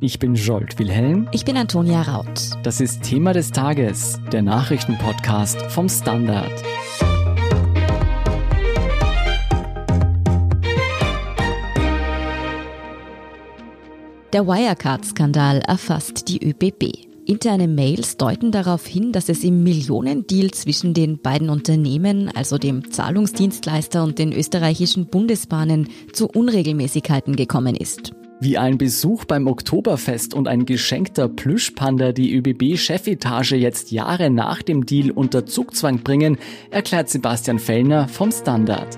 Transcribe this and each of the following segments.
Ich bin Jolt Wilhelm. Ich bin Antonia Raut. Das ist Thema des Tages, der Nachrichtenpodcast vom Standard. Der Wirecard-Skandal erfasst die ÖBB. Interne Mails deuten darauf hin, dass es im Millionendeal zwischen den beiden Unternehmen, also dem Zahlungsdienstleister und den österreichischen Bundesbahnen, zu Unregelmäßigkeiten gekommen ist. Wie ein Besuch beim Oktoberfest und ein geschenkter Plüschpanda die ÖBB-Chefetage jetzt Jahre nach dem Deal unter Zugzwang bringen, erklärt Sebastian Fellner vom Standard.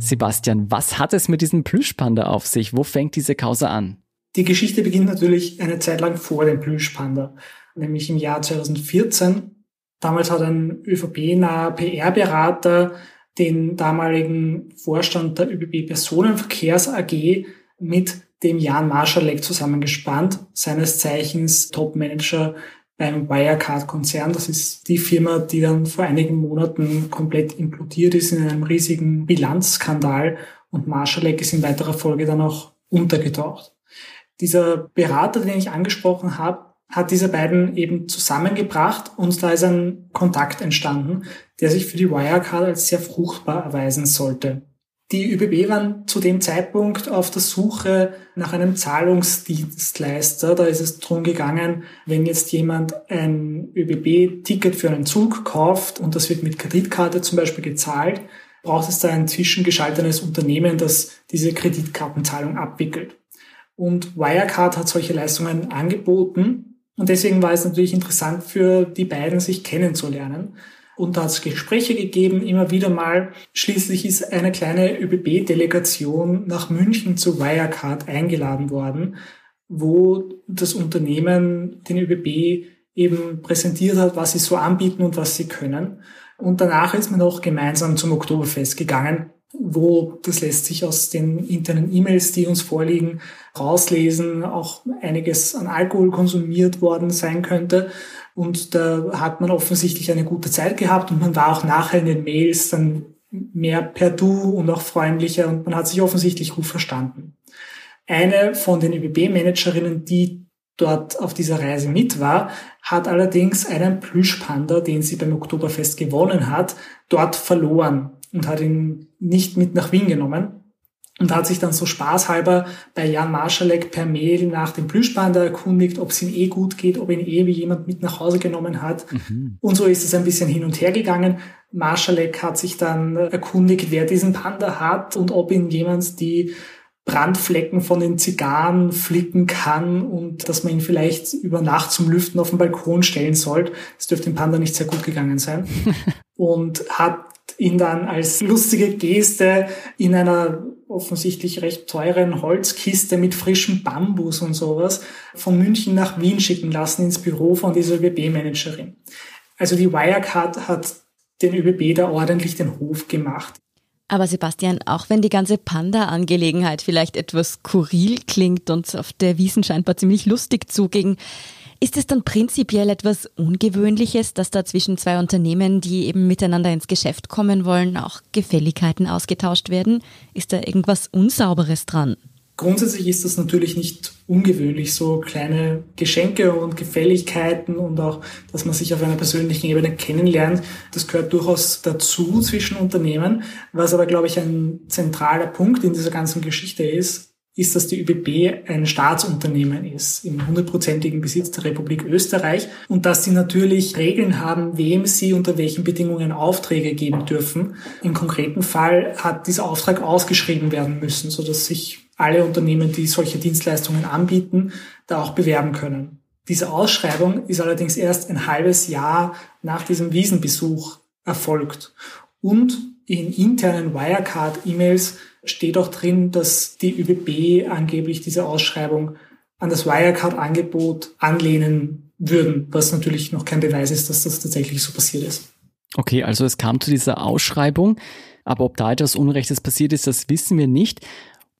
Sebastian, was hat es mit diesem Plüschpanda auf sich? Wo fängt diese Causa an? Die Geschichte beginnt natürlich eine Zeit lang vor dem Plüschpanda, nämlich im Jahr 2014. Damals hat ein ÖVP-naher PR-Berater den damaligen Vorstand der ÖBB Personenverkehrs AG mit dem Jan Marschalek zusammengespannt, seines Zeichens Topmanager beim Wirecard-Konzern. Das ist die Firma, die dann vor einigen Monaten komplett implodiert ist in einem riesigen Bilanzskandal und Marschalek ist in weiterer Folge dann auch untergetaucht. Dieser Berater, den ich angesprochen habe, hat diese beiden eben zusammengebracht und da ist ein Kontakt entstanden, der sich für die Wirecard als sehr fruchtbar erweisen sollte. Die ÖBB waren zu dem Zeitpunkt auf der Suche nach einem Zahlungsdienstleister. Da ist es darum gegangen, wenn jetzt jemand ein ÖBB-Ticket für einen Zug kauft und das wird mit Kreditkarte zum Beispiel gezahlt, braucht es da ein zwischengeschaltenes Unternehmen, das diese Kreditkartenzahlung abwickelt. Und Wirecard hat solche Leistungen angeboten. Und deswegen war es natürlich interessant für die beiden, sich kennenzulernen. Und da hat es Gespräche gegeben, immer wieder mal. Schließlich ist eine kleine ÖBB-Delegation nach München zu Wirecard eingeladen worden, wo das Unternehmen den ÖBB eben präsentiert hat, was sie so anbieten und was sie können. Und danach ist man auch gemeinsam zum Oktoberfest gegangen, wo das lässt sich aus den internen E-Mails, die uns vorliegen, rauslesen, auch einiges an Alkohol konsumiert worden sein könnte. Und da hat man offensichtlich eine gute Zeit gehabt und man war auch nachher in den Mails dann mehr per Du und auch freundlicher und man hat sich offensichtlich gut verstanden. Eine von den ÖBB-Managerinnen, die dort auf dieser Reise mit war, hat allerdings einen Plüschpanda, den sie beim Oktoberfest gewonnen hat, dort verloren und hat ihn nicht mit nach Wien genommen und hat sich dann so spaßhalber bei Jan Marschalek per Mail nach dem Plüschpanda erkundigt, ob es ihm eh gut geht, ob ihn eh wie jemand mit nach Hause genommen hat. Mhm. Und so ist es ein bisschen hin und her gegangen. Marschalek hat sich dann erkundigt, wer diesen Panda hat und ob ihn jemand die Brandflecken von den Zigarren flicken kann und dass man ihn vielleicht über Nacht zum Lüften auf den Balkon stellen soll. Das dürfte dem Panda nicht sehr gut gegangen sein. und hat ihn dann als lustige Geste in einer offensichtlich recht teuren Holzkiste mit frischem Bambus und sowas von München nach Wien schicken lassen ins Büro von dieser ÖBB-Managerin. Also die Wirecard hat den ÖBB da ordentlich den Hof gemacht. Aber Sebastian, auch wenn die ganze Panda-Angelegenheit vielleicht etwas skurril klingt und auf der Wiesen scheinbar ziemlich lustig zuging, ist es dann prinzipiell etwas Ungewöhnliches, dass da zwischen zwei Unternehmen, die eben miteinander ins Geschäft kommen wollen, auch Gefälligkeiten ausgetauscht werden? Ist da irgendwas Unsauberes dran? Grundsätzlich ist das natürlich nicht ungewöhnlich, so kleine Geschenke und Gefälligkeiten und auch, dass man sich auf einer persönlichen Ebene kennenlernt. Das gehört durchaus dazu zwischen Unternehmen. Was aber, glaube ich, ein zentraler Punkt in dieser ganzen Geschichte ist, ist, dass die ÖBB ein Staatsunternehmen ist, im hundertprozentigen Besitz der Republik Österreich und dass sie natürlich Regeln haben, wem sie unter welchen Bedingungen Aufträge geben dürfen. Im konkreten Fall hat dieser Auftrag ausgeschrieben werden müssen, sodass sich alle Unternehmen, die solche Dienstleistungen anbieten, da auch bewerben können. Diese Ausschreibung ist allerdings erst ein halbes Jahr nach diesem Wiesenbesuch erfolgt. Und in internen Wirecard-E-Mails steht auch drin, dass die ÖBB angeblich diese Ausschreibung an das Wirecard-Angebot anlehnen würden, was natürlich noch kein Beweis ist, dass das tatsächlich so passiert ist. Okay, also es kam zu dieser Ausschreibung, aber ob da etwas Unrechtes passiert ist, das wissen wir nicht.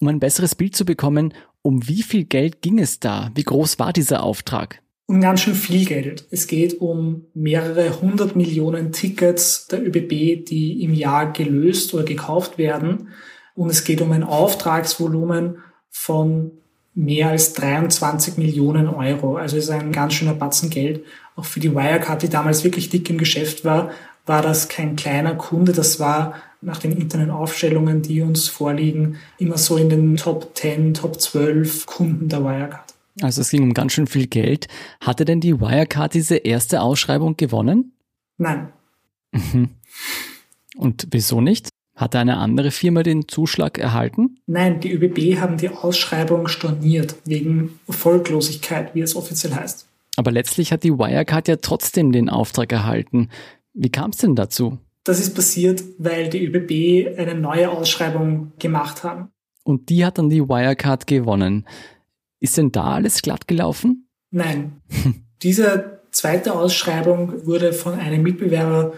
Um ein besseres Bild zu bekommen, um wie viel Geld ging es da? Wie groß war dieser Auftrag? um ganz schön viel Geld. Es geht um mehrere hundert Millionen Tickets der ÖBB, die im Jahr gelöst oder gekauft werden. Und es geht um ein Auftragsvolumen von mehr als 23 Millionen Euro. Also ist ein ganz schöner Batzen Geld. Auch für die Wirecard, die damals wirklich dick im Geschäft war, war das kein kleiner Kunde. Das war nach den internen Aufstellungen, die uns vorliegen, immer so in den Top 10, Top 12 Kunden der Wirecard. Also es ging um ganz schön viel Geld. Hatte denn die Wirecard diese erste Ausschreibung gewonnen? Nein. Mhm. Und wieso nicht? Hatte eine andere Firma den Zuschlag erhalten? Nein, die ÖBB haben die Ausschreibung storniert, wegen Erfolglosigkeit, wie es offiziell heißt. Aber letztlich hat die Wirecard ja trotzdem den Auftrag erhalten. Wie kam es denn dazu? Das ist passiert, weil die ÖBB eine neue Ausschreibung gemacht haben. Und die hat dann die Wirecard gewonnen. Ist denn da alles glatt gelaufen? Nein. Diese zweite Ausschreibung wurde von einem Mitbewerber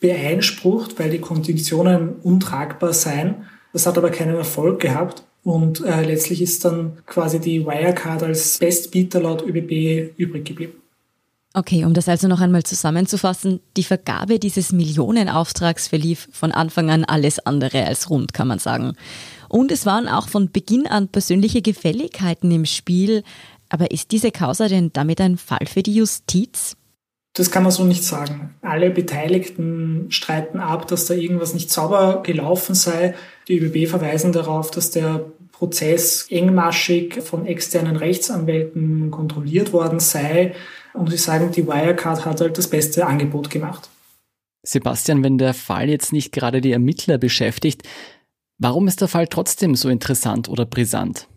beeinsprucht, weil die Konditionen untragbar seien. Das hat aber keinen Erfolg gehabt. Und äh, letztlich ist dann quasi die Wirecard als Bestbieter laut ÖBB übrig geblieben. Okay, um das also noch einmal zusammenzufassen, die Vergabe dieses Millionenauftrags verlief von Anfang an alles andere als rund, kann man sagen. Und es waren auch von Beginn an persönliche Gefälligkeiten im Spiel. Aber ist diese Causa denn damit ein Fall für die Justiz? Das kann man so nicht sagen. Alle Beteiligten streiten ab, dass da irgendwas nicht sauber gelaufen sei. Die ÖBB verweisen darauf, dass der Prozess engmaschig von externen Rechtsanwälten kontrolliert worden sei. Und sie sagen, die Wirecard hat halt das beste Angebot gemacht. Sebastian, wenn der Fall jetzt nicht gerade die Ermittler beschäftigt, warum ist der Fall trotzdem so interessant oder brisant?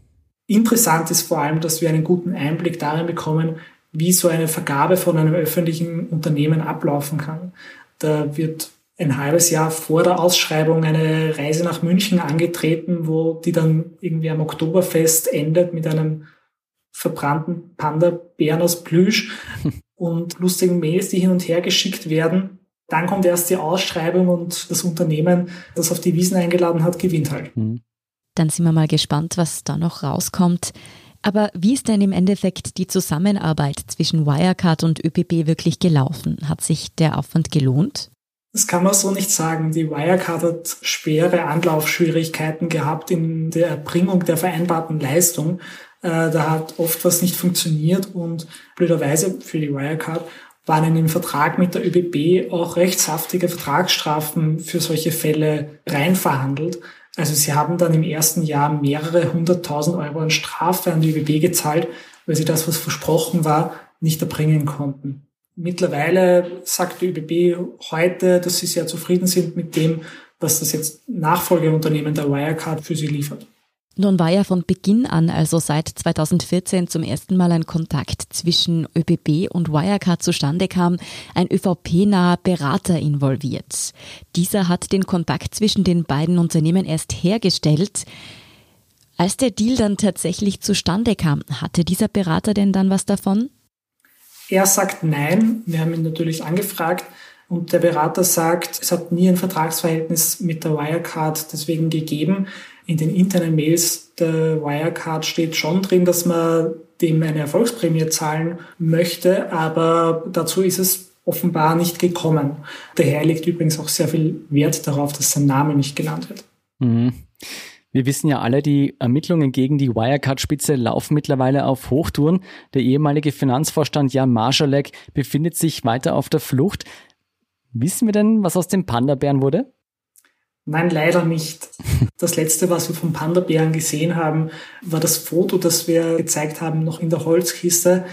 Interessant ist vor allem, dass wir einen guten Einblick darin bekommen, wie so eine Vergabe von einem öffentlichen Unternehmen ablaufen kann. Da wird ein halbes Jahr vor der Ausschreibung eine Reise nach München angetreten, wo die dann irgendwie am Oktoberfest endet mit einem verbrannten Panda-Bären aus Plüsch und lustigen Mails, die hin und her geschickt werden. Dann kommt erst die Ausschreibung und das Unternehmen, das auf die Wiesen eingeladen hat, gewinnt halt. Mhm. Dann sind wir mal gespannt, was da noch rauskommt. Aber wie ist denn im Endeffekt die Zusammenarbeit zwischen Wirecard und ÖPB wirklich gelaufen? Hat sich der Aufwand gelohnt? Das kann man so nicht sagen. Die Wirecard hat schwere Anlaufschwierigkeiten gehabt in der Erbringung der vereinbarten Leistung. Äh, da hat oft was nicht funktioniert und blöderweise für die Wirecard waren in dem Vertrag mit der ÖBB auch rechtshaftige Vertragsstrafen für solche Fälle reinverhandelt. Also sie haben dann im ersten Jahr mehrere hunderttausend Euro an Strafe an die ÖBB gezahlt, weil sie das, was versprochen war, nicht erbringen konnten. Mittlerweile sagt die ÖBB heute, dass sie sehr zufrieden sind mit dem, was das jetzt Nachfolgeunternehmen der Wirecard für sie liefert. Nun war ja von Beginn an, also seit 2014, zum ersten Mal ein Kontakt zwischen ÖBB und Wirecard zustande kam, ein ÖVP-naher Berater involviert. Dieser hat den Kontakt zwischen den beiden Unternehmen erst hergestellt. Als der Deal dann tatsächlich zustande kam, hatte dieser Berater denn dann was davon? Er sagt nein. Wir haben ihn natürlich angefragt. Und der Berater sagt, es hat nie ein Vertragsverhältnis mit der Wirecard deswegen gegeben in den internen Mails der Wirecard steht schon drin, dass man dem eine Erfolgsprämie zahlen möchte, aber dazu ist es offenbar nicht gekommen. Daher liegt übrigens auch sehr viel Wert darauf, dass sein Name nicht genannt wird. Mhm. Wir wissen ja alle, die Ermittlungen gegen die Wirecard-Spitze laufen mittlerweile auf Hochtouren. Der ehemalige Finanzvorstand Jan Marschalek befindet sich weiter auf der Flucht. Wissen wir denn, was aus dem Panda-Bären wurde? Nein, leider nicht. Das letzte, was wir vom Panda-Bären gesehen haben, war das Foto, das wir gezeigt haben, noch in der Holzkiste.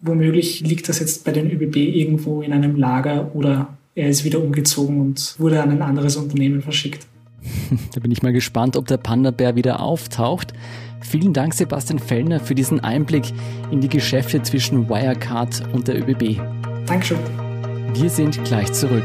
Womöglich liegt das jetzt bei den ÖBB irgendwo in einem Lager oder er ist wieder umgezogen und wurde an ein anderes Unternehmen verschickt. Da bin ich mal gespannt, ob der Panda-Bär wieder auftaucht. Vielen Dank, Sebastian Fellner, für diesen Einblick in die Geschäfte zwischen Wirecard und der ÖBB. Dankeschön. Wir sind gleich zurück.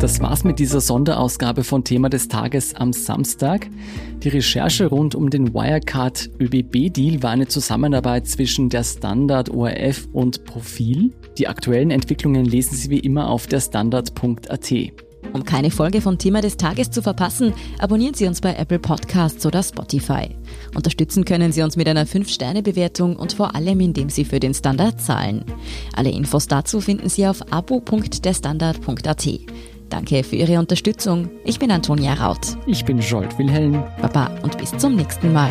Das war's mit dieser Sonderausgabe von Thema des Tages am Samstag. Die Recherche rund um den Wirecard ÖBB-Deal war eine Zusammenarbeit zwischen der Standard ORF und Profil. Die aktuellen Entwicklungen lesen Sie wie immer auf der Standard.at. Um keine Folge von Thema des Tages zu verpassen, abonnieren Sie uns bei Apple Podcasts oder Spotify. Unterstützen können Sie uns mit einer 5-Sterne-Bewertung und vor allem, indem Sie für den Standard zahlen. Alle Infos dazu finden Sie auf abo.derstandard.at. Danke für Ihre Unterstützung. Ich bin Antonia Raut. Ich bin Jolt Wilhelm. Baba und bis zum nächsten Mal.